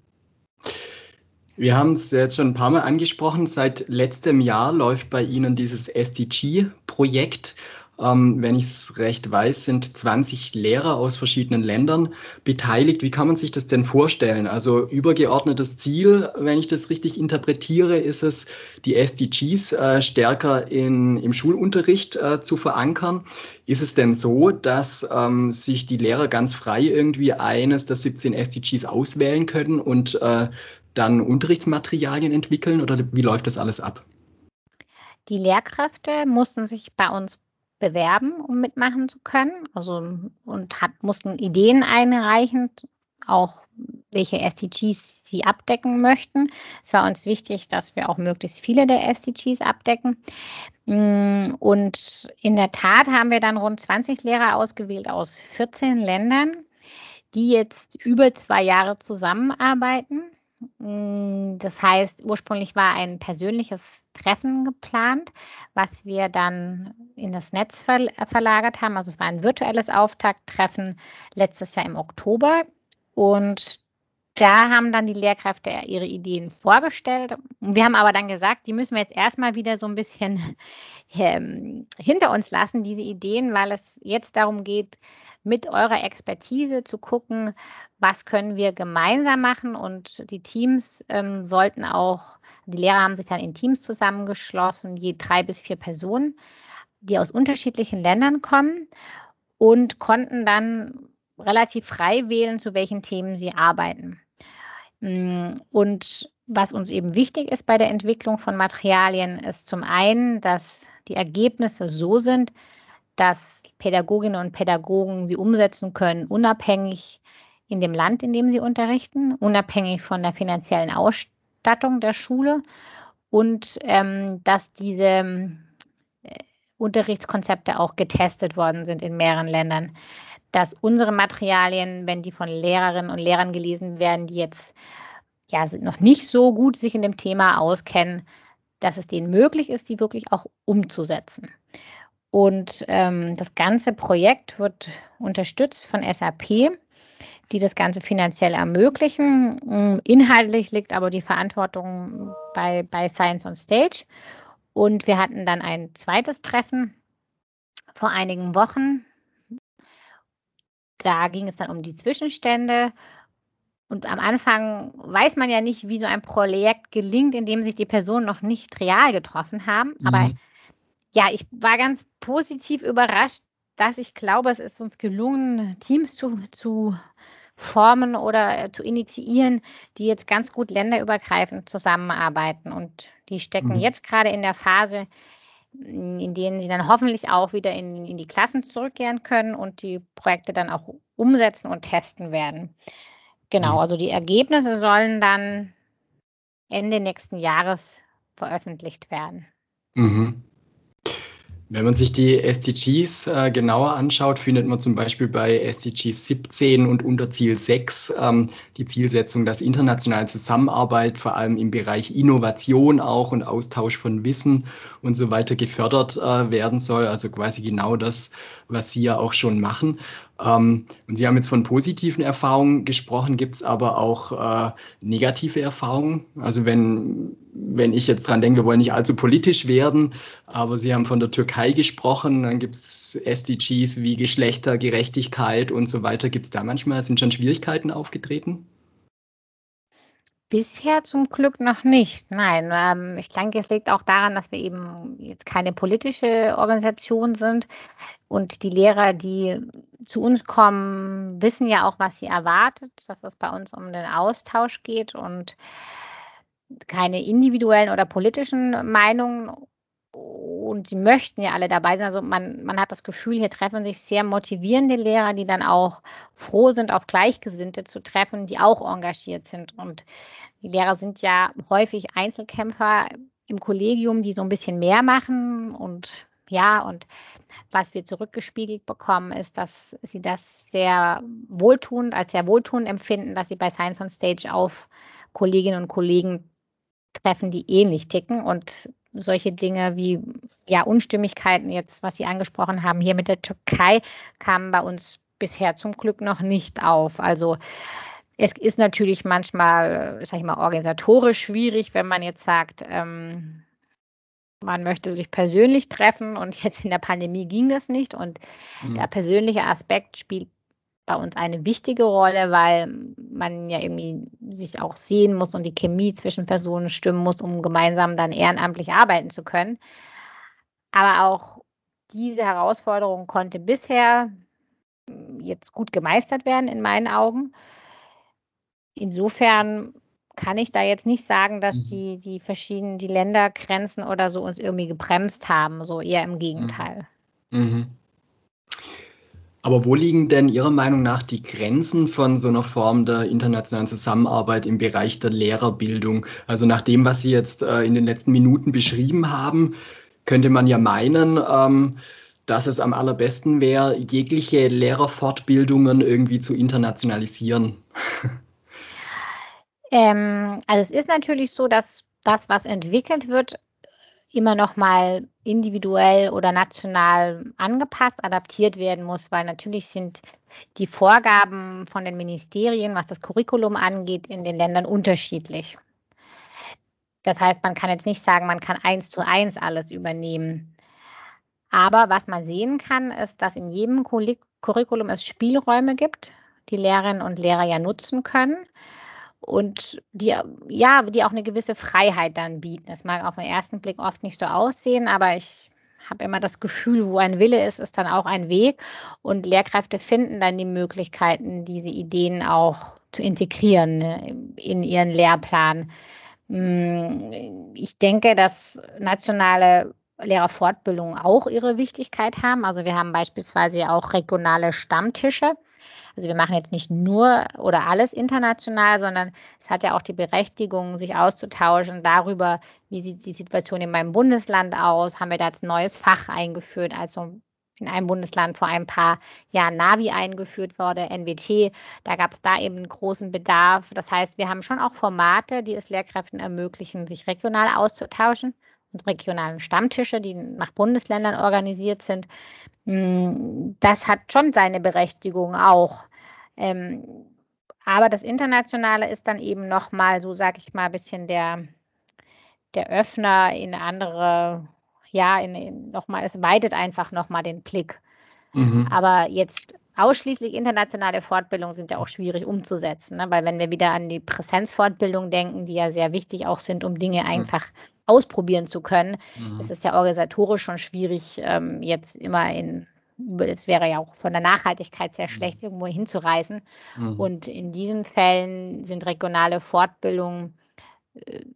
Wir haben es jetzt schon ein paar Mal angesprochen. Seit letztem Jahr läuft bei Ihnen dieses SDG-Projekt. Ähm, wenn ich es recht weiß, sind 20 Lehrer aus verschiedenen Ländern beteiligt. Wie kann man sich das denn vorstellen? Also übergeordnetes Ziel, wenn ich das richtig interpretiere, ist es, die SDGs äh, stärker in, im Schulunterricht äh, zu verankern. Ist es denn so, dass ähm, sich die Lehrer ganz frei irgendwie eines der 17 SDGs auswählen können und äh, dann Unterrichtsmaterialien entwickeln oder wie läuft das alles ab? Die Lehrkräfte mussten sich bei uns bewerben, um mitmachen zu können. Also und hat, mussten Ideen einreichen, auch welche SDGs sie abdecken möchten. Es war uns wichtig, dass wir auch möglichst viele der SDGs abdecken. Mm, und in der Tat haben wir dann rund 20 Lehrer ausgewählt aus 14 Ländern, die jetzt über zwei Jahre zusammenarbeiten Mm, das heißt, ursprünglich war ein persönliches Treffen geplant, was wir dann in das Netz verlagert haben. Also es war ein virtuelles Auftakttreffen letztes Jahr im Oktober. Und da haben dann die Lehrkräfte ihre Ideen vorgestellt. Wir haben aber dann gesagt, die müssen wir jetzt erstmal wieder so ein bisschen ähm, hinter uns lassen, diese Ideen, weil es jetzt darum geht, mit eurer Expertise zu gucken, was können wir gemeinsam machen. Und die Teams ähm, sollten auch, die Lehrer haben sich dann in Teams zusammengeschlossen, je drei bis vier Personen, die aus unterschiedlichen Ländern kommen und konnten dann relativ frei wählen, zu welchen Themen sie arbeiten. Mm, und was uns eben wichtig ist bei der Entwicklung von Materialien, ist zum einen, dass die Ergebnisse so sind, dass Pädagoginnen und Pädagogen sie umsetzen können, unabhängig in dem Land, in dem sie unterrichten, unabhängig von der finanziellen Ausstattung der Schule und ähm, dass diese äh, Unterrichtskonzepte auch getestet worden sind in mehreren Ländern. Dass unsere Materialien, wenn die von Lehrerinnen und Lehrern gelesen werden, die jetzt ja noch nicht so gut sich in dem Thema auskennen, dass es denen möglich ist, die wirklich auch umzusetzen. Und ähm, das ganze Projekt wird unterstützt von SAP, die das Ganze finanziell ermöglichen. Mm, inhaltlich liegt aber die Verantwortung bei, bei Science on Stage. Und wir hatten dann ein zweites Treffen vor einigen Wochen. Da ging es dann um die Zwischenstände. Und am Anfang weiß man ja nicht, wie so ein Projekt gelingt, indem sich die Personen noch nicht real getroffen haben. Mhm. Aber ja, ich war ganz positiv überrascht, dass ich glaube, es ist uns gelungen, Teams zu, zu formen oder äh, zu initiieren, die jetzt ganz gut länderübergreifend zusammenarbeiten. Und die stecken mhm. jetzt gerade in der Phase, in denen sie dann hoffentlich auch wieder in, in die Klassen zurückkehren können und die Projekte dann auch umsetzen und testen werden. Genau, mhm. also die Ergebnisse sollen dann Ende nächsten Jahres veröffentlicht werden. Mhm. Wenn man sich die SDGs äh, genauer anschaut, findet man zum Beispiel bei SDG 17 und unter Ziel 6 ähm, die Zielsetzung, dass internationale Zusammenarbeit vor allem im Bereich Innovation auch und Austausch von Wissen und so weiter gefördert äh, werden soll. Also quasi genau das, was Sie ja auch schon machen. Ähm, und Sie haben jetzt von positiven Erfahrungen gesprochen, gibt es aber auch äh, negative Erfahrungen. Also wenn, wenn ich jetzt dran denke, wir wollen nicht allzu politisch werden, aber Sie haben von der Türkei gesprochen, dann gibt es SDGs wie Geschlechtergerechtigkeit und so weiter. Gibt es da manchmal, sind schon Schwierigkeiten aufgetreten? Bisher zum Glück noch nicht. Nein, ähm, ich denke, es liegt auch daran, dass wir eben jetzt keine politische Organisation sind und die Lehrer, die zu uns kommen, wissen ja auch, was sie erwartet, dass es bei uns um den Austausch geht und keine individuellen oder politischen Meinungen und sie möchten ja alle dabei sein. Also man, man hat das Gefühl, hier treffen sich sehr motivierende Lehrer, die dann auch froh sind, auf Gleichgesinnte zu treffen, die auch engagiert sind. Und die Lehrer sind ja häufig Einzelkämpfer im Kollegium, die so ein bisschen mehr machen. Und ja, und was wir zurückgespiegelt bekommen, ist, dass sie das sehr wohltuend, als sehr wohltuend empfinden, dass sie bei Science on Stage auf Kolleginnen und Kollegen treffen, die ähnlich ticken und solche Dinge wie ja, Unstimmigkeiten jetzt, was Sie angesprochen haben, hier mit der Türkei, kamen bei uns bisher zum Glück noch nicht auf. Also es ist natürlich manchmal, sag ich mal, organisatorisch schwierig, wenn man jetzt sagt, ähm, man möchte sich persönlich treffen und jetzt in der Pandemie ging das nicht. Und mhm. der persönliche Aspekt spielt bei uns eine wichtige Rolle, weil man ja irgendwie sich auch sehen muss und die Chemie zwischen Personen stimmen muss, um gemeinsam dann ehrenamtlich arbeiten zu können. Aber auch diese Herausforderung konnte bisher jetzt gut gemeistert werden in meinen Augen. Insofern kann ich da jetzt nicht sagen, dass mhm. die, die verschiedenen, die Ländergrenzen oder so uns irgendwie gebremst haben, so eher im Gegenteil. Mhm. Aber wo liegen denn Ihrer Meinung nach die Grenzen von so einer Form der internationalen Zusammenarbeit im Bereich der Lehrerbildung? Also nach dem, was Sie jetzt äh, in den letzten Minuten beschrieben haben, könnte man ja meinen, ähm, dass es am allerbesten wäre, jegliche Lehrerfortbildungen irgendwie zu internationalisieren. Ähm, also es ist natürlich so, dass das, was entwickelt wird, immer noch mal individuell oder national angepasst, adaptiert werden muss, weil natürlich sind die Vorgaben von den Ministerien, was das Curriculum angeht, in den Ländern unterschiedlich. Das heißt, man kann jetzt nicht sagen, man kann eins zu eins alles übernehmen. Aber was man sehen kann, ist, dass in jedem Curriculum es Spielräume gibt, die Lehrerinnen und Lehrer ja nutzen können und die, ja, die auch eine gewisse Freiheit dann bieten. Das mag auf den ersten Blick oft nicht so aussehen, aber ich habe immer das Gefühl, wo ein Wille ist, ist dann auch ein Weg. Und Lehrkräfte finden dann die Möglichkeiten, diese Ideen auch zu integrieren ne, in ihren Lehrplan. Hm, ich denke, dass nationale Lehrerfortbildungen auch ihre Wichtigkeit haben. Also wir haben beispielsweise auch regionale Stammtische. Also wir machen jetzt nicht nur oder alles international, sondern es hat ja auch die Berechtigung, sich auszutauschen darüber, wie sieht die Situation in meinem Bundesland aus. Haben wir da jetzt ein neues Fach eingeführt, also in einem Bundesland vor ein paar Jahren Navi eingeführt wurde, NWT. Da gab es da eben einen großen Bedarf. Das heißt, wir haben schon auch Formate, die es Lehrkräften ermöglichen, sich regional auszutauschen und regionalen Stammtische, die nach Bundesländern organisiert sind. Hm, das hat schon seine Berechtigung auch. Ähm, aber das Internationale ist dann eben nochmal, so sage ich mal, ein bisschen der, der Öffner in andere ja, in, in nochmal, es weitet einfach nochmal den Blick. Mhm. Aber jetzt ausschließlich internationale Fortbildungen sind ja auch schwierig umzusetzen, ne? weil wenn wir wieder an die Präsenzfortbildung denken, die ja sehr wichtig auch sind, um Dinge mhm. einfach ausprobieren zu können, mhm. das ist ja organisatorisch schon schwierig, ähm, jetzt immer in es wäre ja auch von der Nachhaltigkeit sehr mhm. schlecht, irgendwo hinzureisen. Mhm. Und in diesen Fällen sind regionale Fortbildungen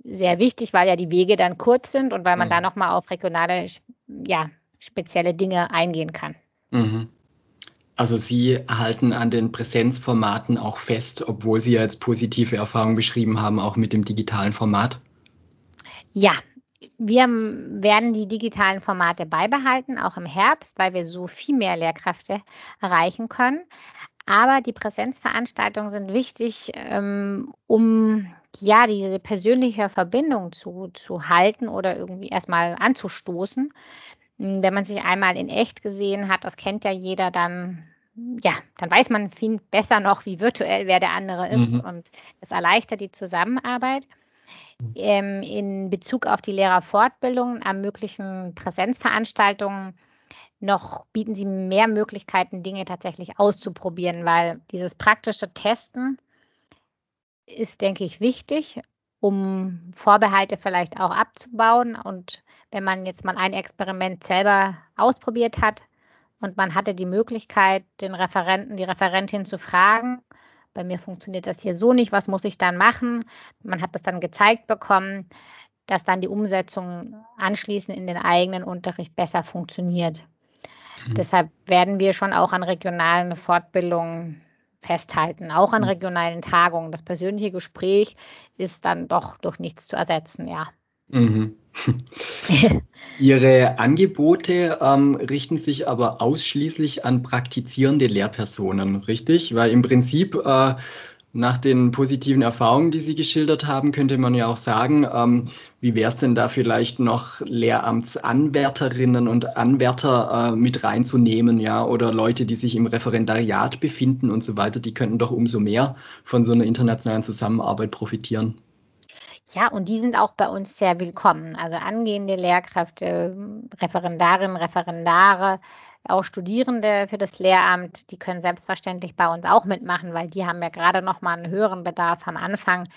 sehr wichtig, weil ja die Wege dann kurz sind und weil man mhm. da nochmal auf regionale, ja, spezielle Dinge eingehen kann. Mhm. Also Sie halten an den Präsenzformaten auch fest, obwohl Sie ja jetzt positive Erfahrungen beschrieben haben, auch mit dem digitalen Format? Ja, wir werden die digitalen Formate beibehalten, auch im Herbst, weil wir so viel mehr Lehrkräfte erreichen können. Aber die Präsenzveranstaltungen sind wichtig, ähm, um ja diese persönliche Verbindung zu, zu halten oder irgendwie erstmal anzustoßen. Wenn man sich einmal in echt gesehen hat, das kennt ja jeder, dann ja, dann weiß man viel besser noch, wie virtuell wer der andere ist mhm. und das erleichtert die Zusammenarbeit. Mhm. Ähm, in Bezug auf die Lehrerfortbildung ermöglichen Präsenzveranstaltungen noch bieten sie mehr Möglichkeiten, Dinge tatsächlich auszuprobieren, weil dieses praktische Testen ist, denke ich, wichtig, um Vorbehalte vielleicht auch abzubauen. Und wenn man jetzt mal ein Experiment selber ausprobiert hat und man hatte die Möglichkeit, den Referenten, die Referentin zu fragen, bei mir funktioniert das hier so nicht, was muss ich dann machen? Man hat das dann gezeigt bekommen, dass dann die Umsetzung anschließend in den eigenen Unterricht besser funktioniert. Mhm. Deshalb werden wir schon auch an regionalen Fortbildungen festhalten, auch an mhm. regionalen Tagungen. Das persönliche Gespräch ist dann doch durch nichts zu ersetzen, ja. Mhm. Ihre Angebote ähm, richten sich aber ausschließlich an praktizierende Lehrpersonen, richtig? Weil im Prinzip äh, nach den positiven Erfahrungen, die Sie geschildert haben, könnte man ja auch sagen, ähm, wie wäre es denn da vielleicht noch Lehramtsanwärterinnen und Anwärter äh, mit reinzunehmen, ja, oder Leute, die sich im Referendariat befinden und so weiter, die könnten doch umso mehr von so einer internationalen Zusammenarbeit profitieren. Ja, und die sind auch bei uns sehr willkommen. Also angehende Lehrkräfte, Referendarinnen, Referendare, auch Studierende für das Lehramt, die können selbstverständlich bei uns auch mitmachen, weil die haben ja gerade noch mal einen höheren Bedarf am Anfang,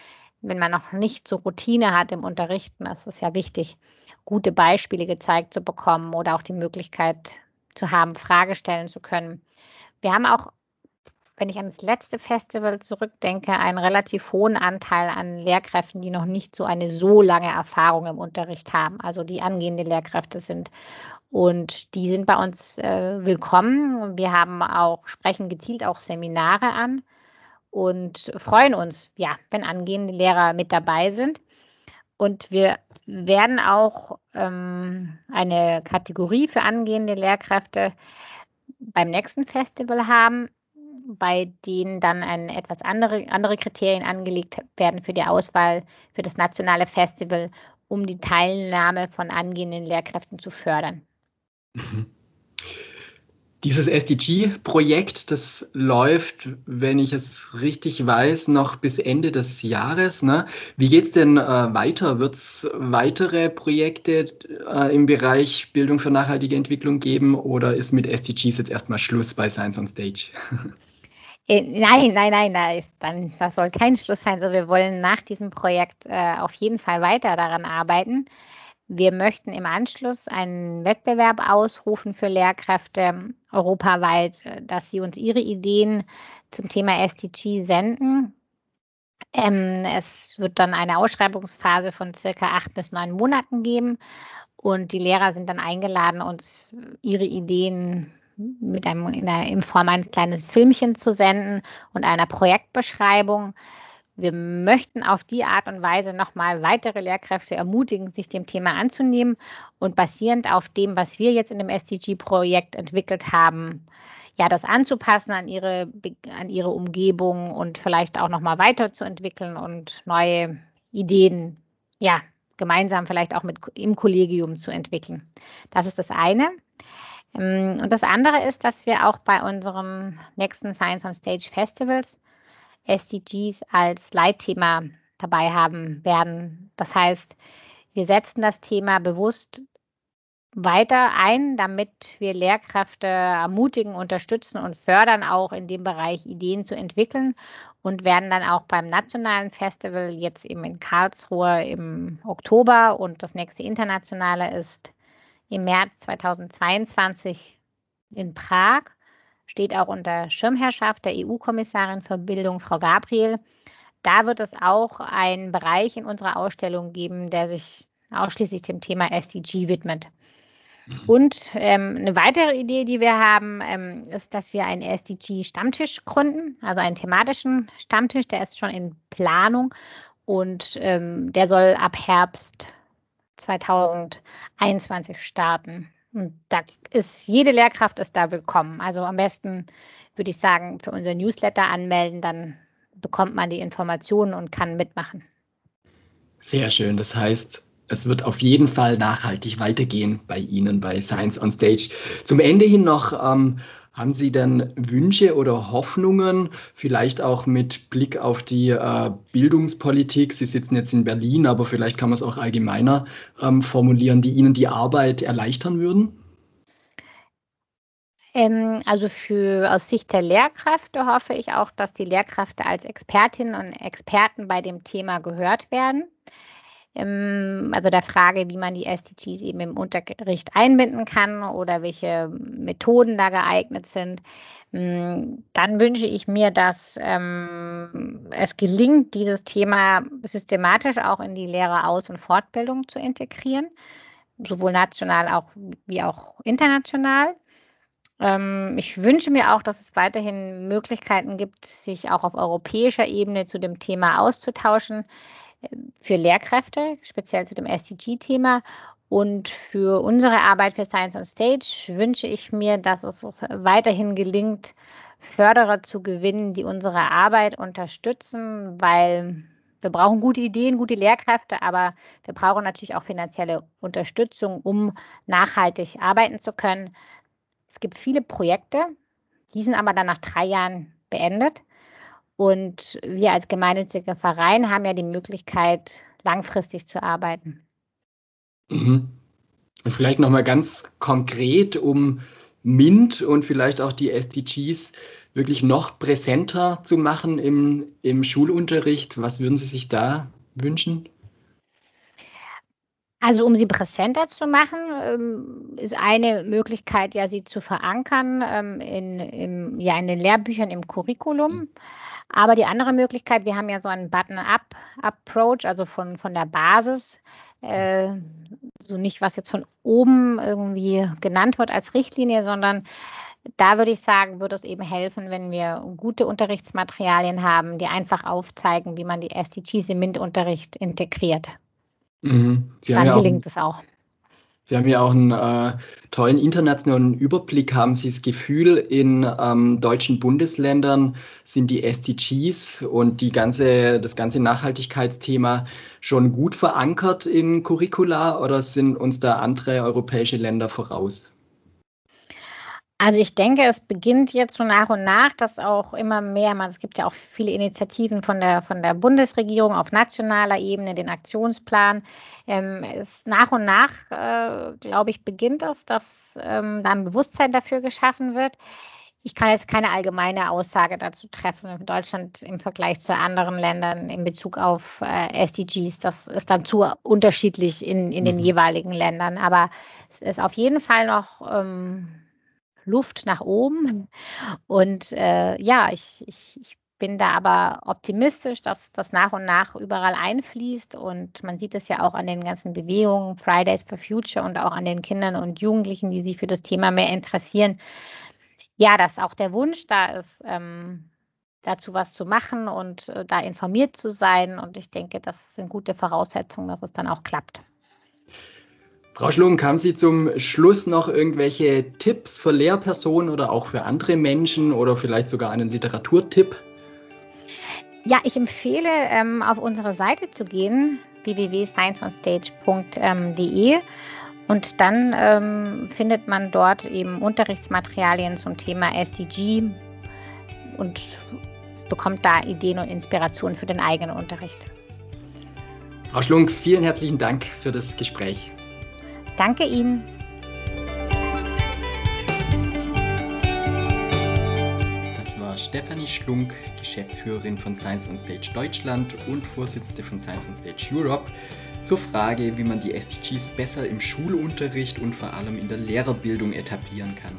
wenn man noch nicht so Routine hat im Unterrichten. Ist ja wichtig, gute Beispiele gezeigt zu bekommen oder auch die Möglichkeit zu haben, Frage stellen zu können. Wir haben auch wenn ich an das letzte Festival zurückdenke, einen relativ hohen Anteil an Lehrkräften, die noch nicht so eine so lange Erfahrung im Unterricht haben, also die angehende Lehrkräfte sind. Und die sind bei uns äh, willkommen. Wir haben auch, sprechen gezielt auch Seminare an und freuen uns, ja, wenn angehende Lehrer mit dabei sind. Und wir werden auch ähm, eine Kategorie für angehende Lehrkräfte beim nächsten Festival haben, bei denen dann ein, etwas andere, andere Kriterien angelegt werden für die Auswahl für das nationale Festival, um die Teilnahme von angehenden Lehrkräften zu fördern. Mhm. Dieses SDG-Projekt, das läuft, wenn ich es richtig weiß, noch bis Ende des Jahres. Ne? Wie geht es denn äh, weiter? Wird es weitere Projekte äh, im Bereich Bildung für nachhaltige Entwicklung geben oder ist mit SDGs jetzt erstmal Schluss bei Science on Stage? Äh, nein, nein, nein, da ist dann, das soll kein Schluss sein. Also wir wollen nach diesem Projekt äh, auf jeden Fall weiter daran arbeiten. Wir möchten im Anschluss einen Wettbewerb ausrufen für Lehrkräfte europaweit, äh, dass sie uns ihre Ideen zum Thema SDG senden. Ähm, es wird dann eine Ausschreibungsphase von circa acht bis neun Monaten geben und die Lehrer sind dann eingeladen, uns ihre Ideen mit einem, in, der, in Form eines kleinen Filmchen zu senden und einer Projektbeschreibung. Wir möchten auf die Art und Weise nochmal weitere Lehrkräfte ermutigen, sich dem Thema anzunehmen und basierend auf dem, was wir jetzt in dem SDG-Projekt entwickelt haben, ja, das anzupassen an ihre, an ihre Umgebung und vielleicht auch nochmal weiterzuentwickeln und neue Ideen, ja, gemeinsam vielleicht auch mit im Kollegium zu entwickeln. Das ist das eine. Ähm, und das andere ist, dass wir auch bei unseren nächsten Science on Stage Festivals SDGs als Leitthema dabei haben werden. Das heißt, wir setzen das Thema bewusst weiter ein, damit wir Lehrkräfte ermutigen, unterstützen und fördern, auch in dem Bereich Ideen zu entwickeln und werden dann auch beim nationalen Festival jetzt eben in Karlsruhe im Oktober und das nächste internationale ist im März 2022 in Prag steht auch unter Schirmherrschaft der EU-Kommissarin für Bildung, Frau Gabriel. Da wird es auch einen Bereich in unserer Ausstellung geben, der sich ausschließlich dem Thema SDG widmet. Mhm. Und ähm, eine weitere Idee, die wir haben, ähm, ist, dass wir einen SDG-Stammtisch gründen, also einen thematischen Stammtisch, der ist schon in Planung und ähm, der soll ab Herbst 2021 starten. Und da ist jede Lehrkraft ist da willkommen. Also am besten würde ich sagen, für unser Newsletter anmelden, dann bekommt man die Informationen und kann mitmachen. Sehr schön. Das heißt, es wird auf jeden Fall nachhaltig weitergehen bei Ihnen bei Science on Stage. Zum Ende hin noch ähm, haben Sie denn Wünsche oder Hoffnungen, vielleicht auch mit Blick auf die äh, Bildungspolitik? Sie sitzen jetzt in Berlin, aber vielleicht kann man es auch allgemeiner ähm, formulieren, die Ihnen die Arbeit erleichtern würden? Ähm, also für aus Sicht der Lehrkräfte hoffe ich auch, dass die Lehrkräfte als Expertinnen und Experten bei dem Thema gehört werden also der Frage, wie man die SDGs eben im Unterricht einbinden kann oder welche Methoden da geeignet sind. Mm, dann wünsche ich mir, dass ähm, es gelingt, dieses Thema systematisch auch in die Lehreraus- und Fortbildung zu integrieren, sowohl national auch, wie auch international. Ähm, ich wünsche mir auch, dass es weiterhin Möglichkeiten gibt, sich auch auf europäischer Ebene zu dem Thema auszutauschen für Lehrkräfte, speziell zu dem SDG-Thema. Und für unsere Arbeit für Science on Stage wünsche ich mir, dass es weiterhin gelingt, Förderer zu gewinnen, die unsere Arbeit unterstützen, weil wir brauchen gute Ideen, gute Lehrkräfte, aber wir brauchen natürlich auch finanzielle Unterstützung, um nachhaltig arbeiten zu können. Es gibt viele Projekte, die sind aber dann nach drei Jahren beendet. Und wir als gemeinnütziger Verein haben ja die Möglichkeit, langfristig zu arbeiten. Mhm. Vielleicht nochmal ganz konkret, um MINT und vielleicht auch die SDGs wirklich noch präsenter zu machen im, im Schulunterricht. Was würden Sie sich da wünschen? Also um sie präsenter zu machen, ähm, ist eine Möglichkeit ja, sie zu verankern ähm, in, im, ja, in den Lehrbüchern im Curriculum. Aber die andere Möglichkeit, wir haben ja so einen Button-up-Approach, also von, von der Basis, äh, so nicht, was jetzt von oben irgendwie genannt wird als Richtlinie, sondern da würde ich sagen, würde es eben helfen, wenn wir gute Unterrichtsmaterialien haben, die einfach aufzeigen, wie man die SDGs im MINT-Unterricht integriert. Mhm. Dann gelingt es auch. Sie haben ja auch einen äh, tollen internationalen Überblick. Haben Sie das Gefühl, in ähm, deutschen Bundesländern sind die SDGs und die ganze, das ganze Nachhaltigkeitsthema schon gut verankert in Curricula oder sind uns da andere europäische Länder voraus? Also ich denke, es beginnt jetzt so nach und nach, dass auch immer mehr, es gibt ja auch viele Initiativen von der, von der Bundesregierung auf nationaler Ebene, den Aktionsplan. Ähm, es, nach und nach, äh, glaube ich, beginnt es, dass ähm, da ein Bewusstsein dafür geschaffen wird. Ich kann jetzt keine allgemeine Aussage dazu treffen in Deutschland im Vergleich zu anderen Ländern in Bezug auf äh, SDGs. Das ist dann zu unterschiedlich in, in mhm. den jeweiligen Ländern. Aber es ist auf jeden Fall noch ähm, Luft nach oben. Und äh, ja, ich, ich, ich bin da aber optimistisch, dass das nach und nach überall einfließt. Und man sieht es ja auch an den ganzen Bewegungen, Fridays for Future und auch an den Kindern und Jugendlichen, die sich für das Thema mehr interessieren. Ja, dass auch der Wunsch da ist, ähm, dazu was zu machen und äh, da informiert zu sein. Und ich denke, das sind gute Voraussetzungen, dass es dann auch klappt. Frau Schlung, haben Sie zum Schluss noch irgendwelche Tipps für Lehrpersonen oder auch für andere Menschen oder vielleicht sogar einen Literaturtipp? Ja, ich empfehle, ähm, auf unsere Seite zu gehen, www.scienceonstage.de. Und dann ähm, findet man dort eben Unterrichtsmaterialien zum Thema SDG und bekommt da Ideen und Inspirationen für den eigenen Unterricht. Frau Schlunk, vielen herzlichen Dank für das Gespräch. Danke Ihnen. Das war Stefanie Schlunk, Geschäftsführerin von Science on Stage Deutschland und Vorsitzende von Science on Stage Europe, zur Frage, wie man die SDGs besser im Schulunterricht und vor allem in der Lehrerbildung etablieren kann.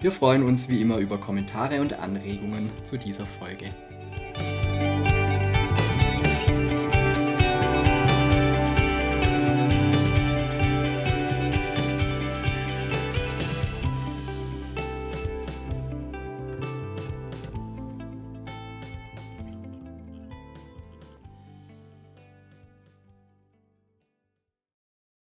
Wir freuen uns wie immer über Kommentare und Anregungen zu dieser Folge.